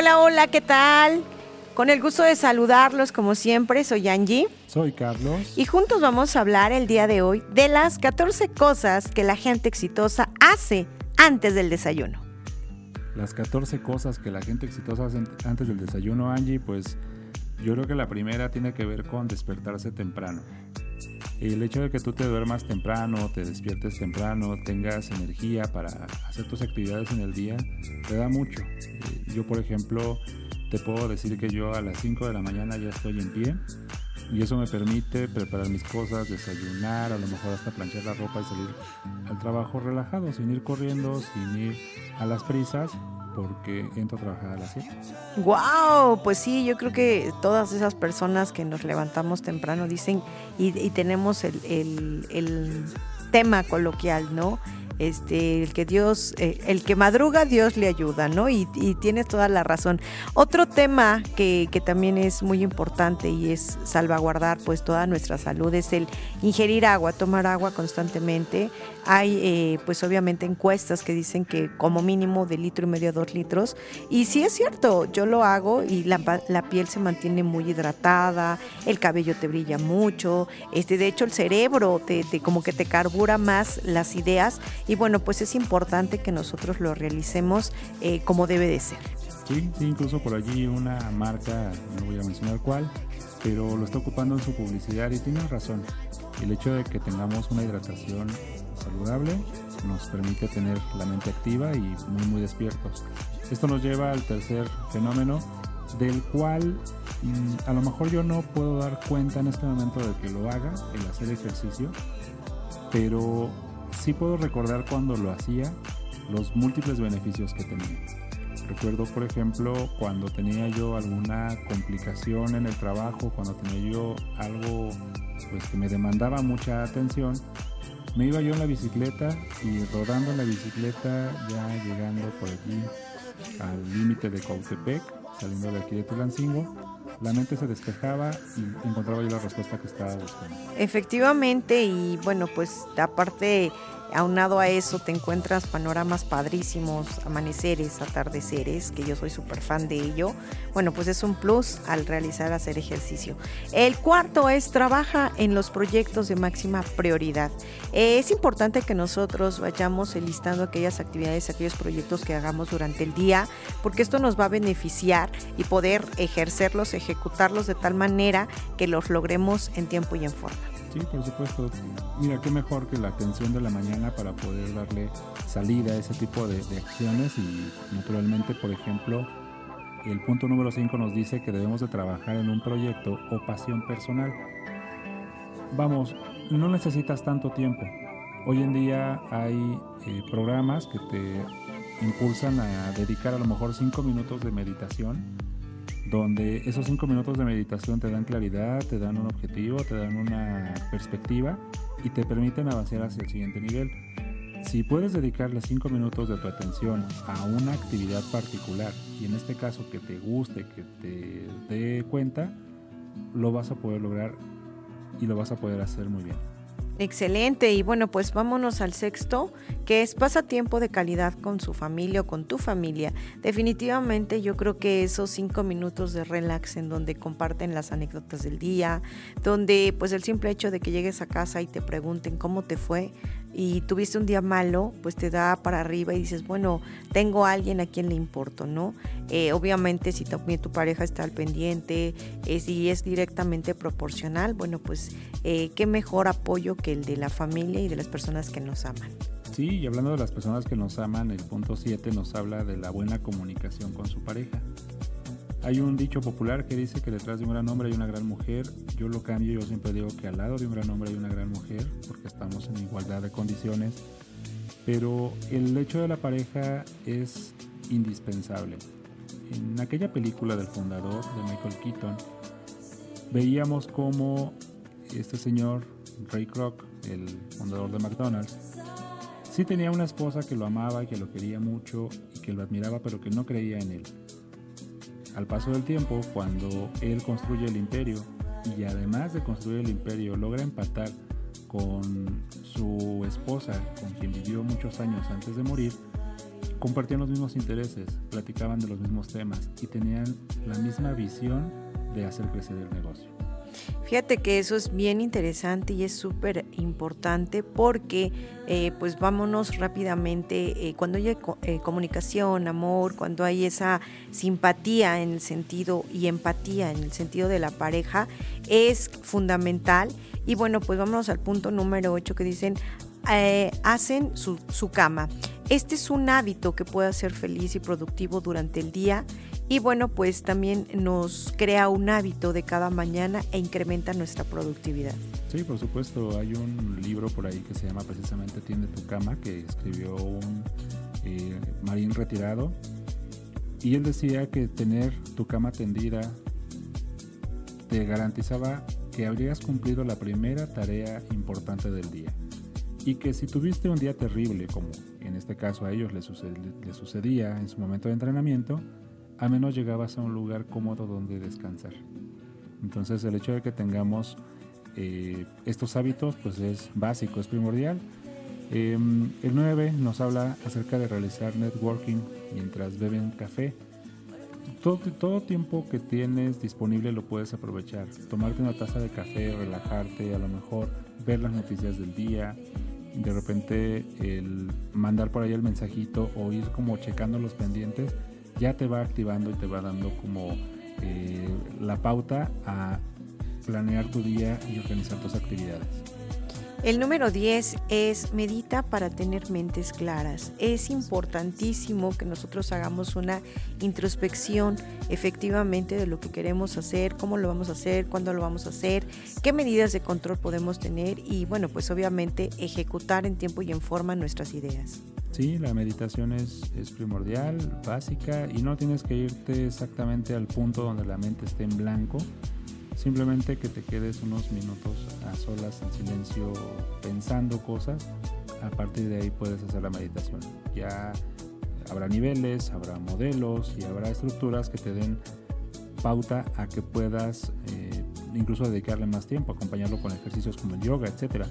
Hola, hola, ¿qué tal? Con el gusto de saludarlos como siempre, soy Angie. Soy Carlos. Y juntos vamos a hablar el día de hoy de las 14 cosas que la gente exitosa hace antes del desayuno. Las 14 cosas que la gente exitosa hace antes del desayuno, Angie, pues yo creo que la primera tiene que ver con despertarse temprano. El hecho de que tú te duermas temprano, te despiertes temprano, tengas energía para hacer tus actividades en el día, te da mucho. Eh, yo, por ejemplo, te puedo decir que yo a las 5 de la mañana ya estoy en pie y eso me permite preparar mis cosas, desayunar, a lo mejor hasta planchar la ropa y salir al trabajo relajado, sin ir corriendo, sin ir a las prisas, porque entro a trabajar a las 7. ¡Wow! Pues sí, yo creo que todas esas personas que nos levantamos temprano dicen y, tenemos el, el tema coloquial, ¿no? Este, el que Dios, eh, el que madruga, Dios le ayuda, ¿no? Y, tienes toda la razón. Otro tema que, que, también es muy importante y es salvaguardar pues toda nuestra salud es el ingerir agua, tomar agua constantemente. Hay eh, pues obviamente encuestas que dicen que como mínimo de litro y medio a dos litros. Y sí es cierto, yo lo hago y la, la piel se mantiene muy hidratada, el cabello te brilla mucho, este, de hecho el cerebro te, como que te carbura más las ideas y bueno, pues es importante que nosotros lo realicemos eh, como debe de ser. Sí, sí, incluso por allí una marca, no voy a mencionar cuál, pero lo está ocupando en su publicidad y tiene razón. El hecho de que tengamos una hidratación saludable nos permite tener la mente activa y muy muy despiertos. Esto nos lleva al tercer fenómeno del cual mm, a lo mejor yo no puedo dar cuenta en este momento de que lo haga, el hacer ejercicio, pero sí puedo recordar cuando lo hacía los múltiples beneficios que tenía. Recuerdo, por ejemplo, cuando tenía yo alguna complicación en el trabajo, cuando tenía yo algo pues, que me demandaba mucha atención, me iba yo en la bicicleta y rodando en la bicicleta, ya llegando por aquí al límite de Cautepec, saliendo de aquí de Tulancingo, la mente se despejaba y encontraba yo la respuesta que estaba buscando. Efectivamente, y bueno, pues aparte Aunado a eso te encuentras panoramas padrísimos, amaneceres, atardeceres, que yo soy súper fan de ello. Bueno, pues es un plus al realizar hacer ejercicio. El cuarto es trabaja en los proyectos de máxima prioridad. es importante que nosotros vayamos listando aquellas actividades, aquellos proyectos que hagamos durante el día, porque esto nos va a beneficiar y poder ejercerlos, ejecutarlos de tal manera que los logremos en tiempo y en forma. Sí, por supuesto. Mira, qué mejor que la atención de la mañana para poder darle salida a ese tipo de, acciones y naturalmente, por ejemplo, el punto número 5 nos dice que debemos de trabajar en un proyecto o pasión personal. Vamos, no necesitas tanto tiempo. Hoy en día hay eh, programas que te impulsan a dedicar a lo mejor 5 minutos de meditación donde esos cinco minutos de meditación te dan claridad, te dan un objetivo, te dan una perspectiva y te permiten avanzar hacia el siguiente nivel. Si puedes dedicarle cinco minutos de tu atención a una actividad particular y en este caso que te guste, que te dé cuenta, lo vas a poder lograr y lo vas a poder hacer muy bien. Excelente, y bueno, pues vámonos al sexto, que es pasatiempo de calidad con su familia o con tu familia. Definitivamente yo creo que esos cinco minutos de relax en donde comparten las anécdotas del día, donde pues el simple hecho de que llegues a casa y te pregunten cómo te fue, y tuviste un día malo, pues te da para arriba y dices, bueno, tengo a alguien a quien le importo, ¿no? Eh, obviamente si también tu pareja está al pendiente, eh, si es directamente proporcional, bueno, pues eh, qué mejor apoyo que el de la familia y de las personas que nos aman. Sí, y hablando de las personas que nos aman, el punto 7 nos habla de la buena comunicación con su pareja. Hay un dicho popular que dice que detrás de un gran hombre hay una gran mujer. Yo lo cambio, yo siempre digo que al lado de un gran hombre hay una gran mujer, porque estamos en igualdad de condiciones. pero el hecho de la pareja es indispensable. En aquella película del fundador de Michael Keaton, veíamos cómo este señor, Ray Kroc, el fundador de McDonald's, sí tenía una esposa que lo amaba que lo quería mucho y que lo admiraba, pero que no creía en él. Al paso del tiempo, cuando él construye el imperio y además de construir el imperio logra empatar con su esposa, con quien vivió muchos años antes de morir, compartían los mismos intereses, platicaban de los mismos temas y tenían la misma visión de hacer crecer el negocio. Fíjate que eso es bien interesante y es súper importante porque eh, pues vámonos rápidamente, eh, cuando hay eh, comunicación, amor, cuando hay esa simpatía en el sentido y empatía en el sentido de la pareja, es fundamental. Y bueno, pues vámonos al punto número 8 que dicen, hacen su, su cama. Este es un hábito que puede ser feliz y productivo durante el día y bueno, pues también nos crea un hábito de cada mañana e incrementa nuestra productividad. Sí, por supuesto. Hay un libro por ahí que se llama precisamente Tiende tu cama, que escribió un eh, marín retirado. Y él decía que tener tu cama tendida te garantizaba que habrías cumplido la primera tarea importante del día. Y que si tuviste un día terrible, como en este caso a ellos les sucedía en su momento de entrenamiento, a menos llegabas a un lugar cómodo donde descansar. Entonces el hecho de que tengamos eh, estos hábitos pues es básico, es primordial. Em, el 9 nos habla acerca de realizar networking mientras beben café. Todo, todo, tiempo que tienes disponible lo puedes aprovechar. Tomarte una taza de café, relajarte, a lo mejor ver las noticias del día, de repente el mandar por ahí el mensajito o ir como checando los pendientes ya te va activando y te va dando como eh, la pauta a planear tu día y organizar tus actividades. El número 10 es medita para tener mentes claras. Es importantísimo que nosotros hagamos una introspección efectivamente de lo que queremos hacer, cómo lo vamos a hacer, cuándo lo vamos a hacer, qué medidas de control podemos tener y bueno, pues obviamente ejecutar en tiempo y en forma nuestras ideas. Sí, la meditación es, primordial, básica, y no tienes que irte exactamente al punto donde la mente esté en blanco. Simplemente que te quedes unos minutos a solas, en silencio, pensando cosas. A partir de ahí puedes hacer la meditación. Ya habrá niveles, habrá modelos y habrá estructuras que te den pauta a que puedas eh, incluso dedicarle más tiempo, acompañarlo con ejercicios como el yoga, etcétera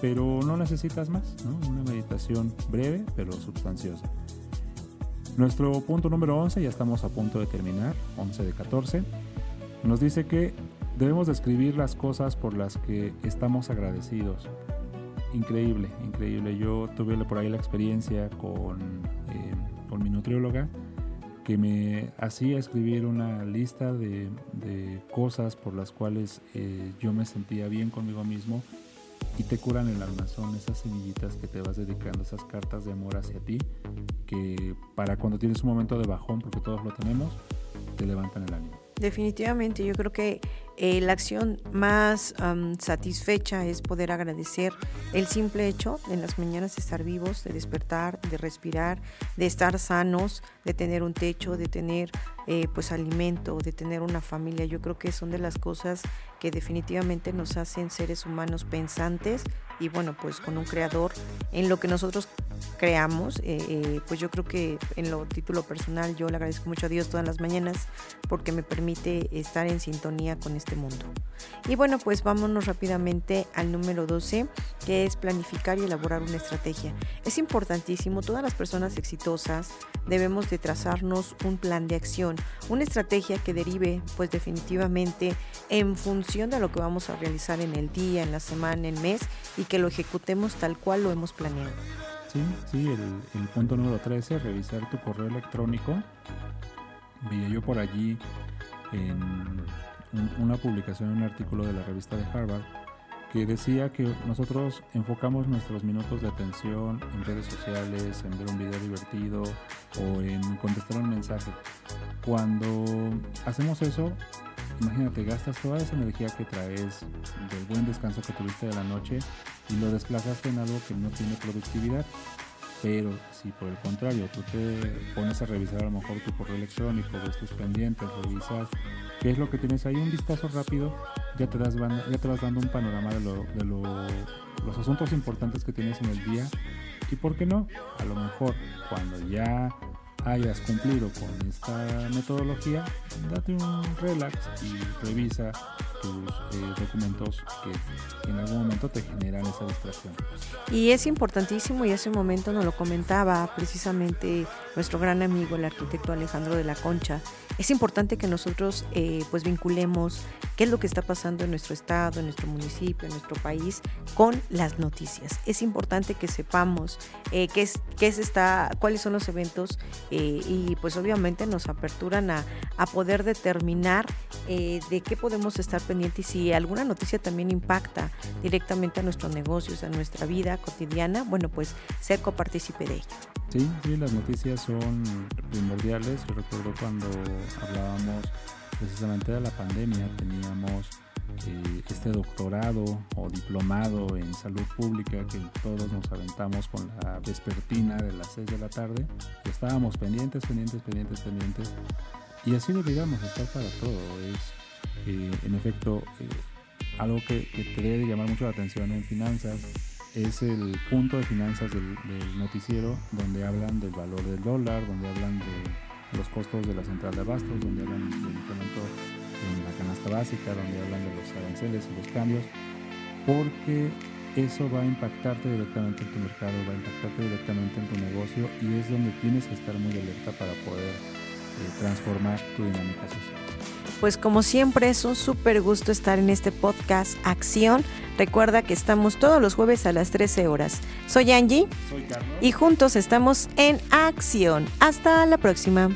pero no necesitas más, una meditación breve pero sustanciosa. Nuestro punto número 11, ya estamos a punto de terminar, 11 de 14, nos dice que debemos describir las cosas por las que estamos agradecidos. Increíble, increíble. Yo tuve por ahí la experiencia con, eh, con mi nutrióloga que me hacía escribir una lista de, cosas por las cuales eh, yo me sentía bien conmigo mismo y te curan el alma. Esas semillitas que te vas dedicando, esas cartas de amor hacia ti, que para cuando tienes un momento de bajón, porque todos lo tenemos, te levantan el ánimo. Definitivamente, yo creo que eh, la acción más satisfecha es poder agradecer el simple hecho de en las mañanas estar vivos, de despertar, de respirar, de estar sanos, de tener un techo, de tener eh, pues alimento, de tener una familia. Yo creo que son de las cosas que definitivamente nos hacen seres humanos pensantes y bueno, pues con un creador en lo que nosotros creamos, eh, eh, pues yo creo que en lo título personal yo le agradezco mucho a Dios todas las mañanas porque me permite estar en sintonía con este mundo. Y bueno, pues vámonos rápidamente al número 12, que es planificar y elaborar una estrategia. Es importantísimo, todas las personas exitosas debemos de trazarnos un plan de acción, una estrategia que derive pues definitivamente en función de lo que vamos a realizar en el día, en la semana, en el mes y que lo ejecutemos tal cual lo hemos planeado. Sí, sí, el, punto número 13, revisar tu correo electrónico. Veía yo por allí en una publicación, un artículo de la revista de Harvard, que decía que nosotros enfocamos nuestros minutos de atención en redes sociales, en ver un video divertido o en contestar un mensaje. Cuando hacemos eso, imagínate, gastas toda esa energía que traes del buen descanso que tuviste de la noche y lo desplazaste en algo que no tiene productividad. Pero si por el contrario tú te pones a revisar a lo mejor tu correo electrónico, ves tus pendientes, revisas qué es lo que tienes ahí, un vistazo rápido, ya te, das, ya te vas dando un panorama de, lo, de los asuntos importantes que tienes en el día. Y por qué no, a lo mejor cuando ya hayas cumplido con esta metodología, date un relax y revisa tus eh, documentos que en algún momento te generan esa distracción. Y es importantísimo, y hace un momento nos lo comentaba precisamente nuestro gran amigo, el arquitecto Alejandro de la Concha, es importante que nosotros eh, pues vinculemos qué es lo que está pasando en nuestro estado, en nuestro municipio, en nuestro país con las noticias. Es importante que sepamos eh, qué es, qué es está, cuáles son los eventos y pues obviamente nos aperturan a, a poder determinar de qué podemos estar pendiente y si alguna noticia también impacta directamente a nuestros negocios, a nuestra vida cotidiana, bueno, pues ser copartícipe de ello. Sí, sí, las noticias son primordiales. Yo recuerdo cuando hablábamos precisamente de la pandemia, teníamos eh, este doctorado o diplomado en salud pública que todos nos aventamos con la vespertina de las 6 de la tarde. Estábamos pendientes, pendientes, pendientes, pendientes. Y así deberíamos estar para todo. Es en efecto, eh, algo que, te debe llamar mucho la atención en finanzas es el punto de finanzas del, noticiero donde hablan del valor del dólar, donde hablan de los costos de la central de abastos, donde hablan del incremento en la canasta básica, donde hablan de los aranceles y los cambios, porque eso va a impactarte directamente en tu mercado, va a impactarte directamente en tu negocio y es donde tienes que estar muy alerta para poder eh, transformar tu dinámica social. Pues como siempre es un súper gusto estar en este podcast Acción. Recuerda que estamos todos los jueves a las 13 horas. Soy Angie. Soy Carlos. Y juntos estamos en Acción. Hasta la próxima.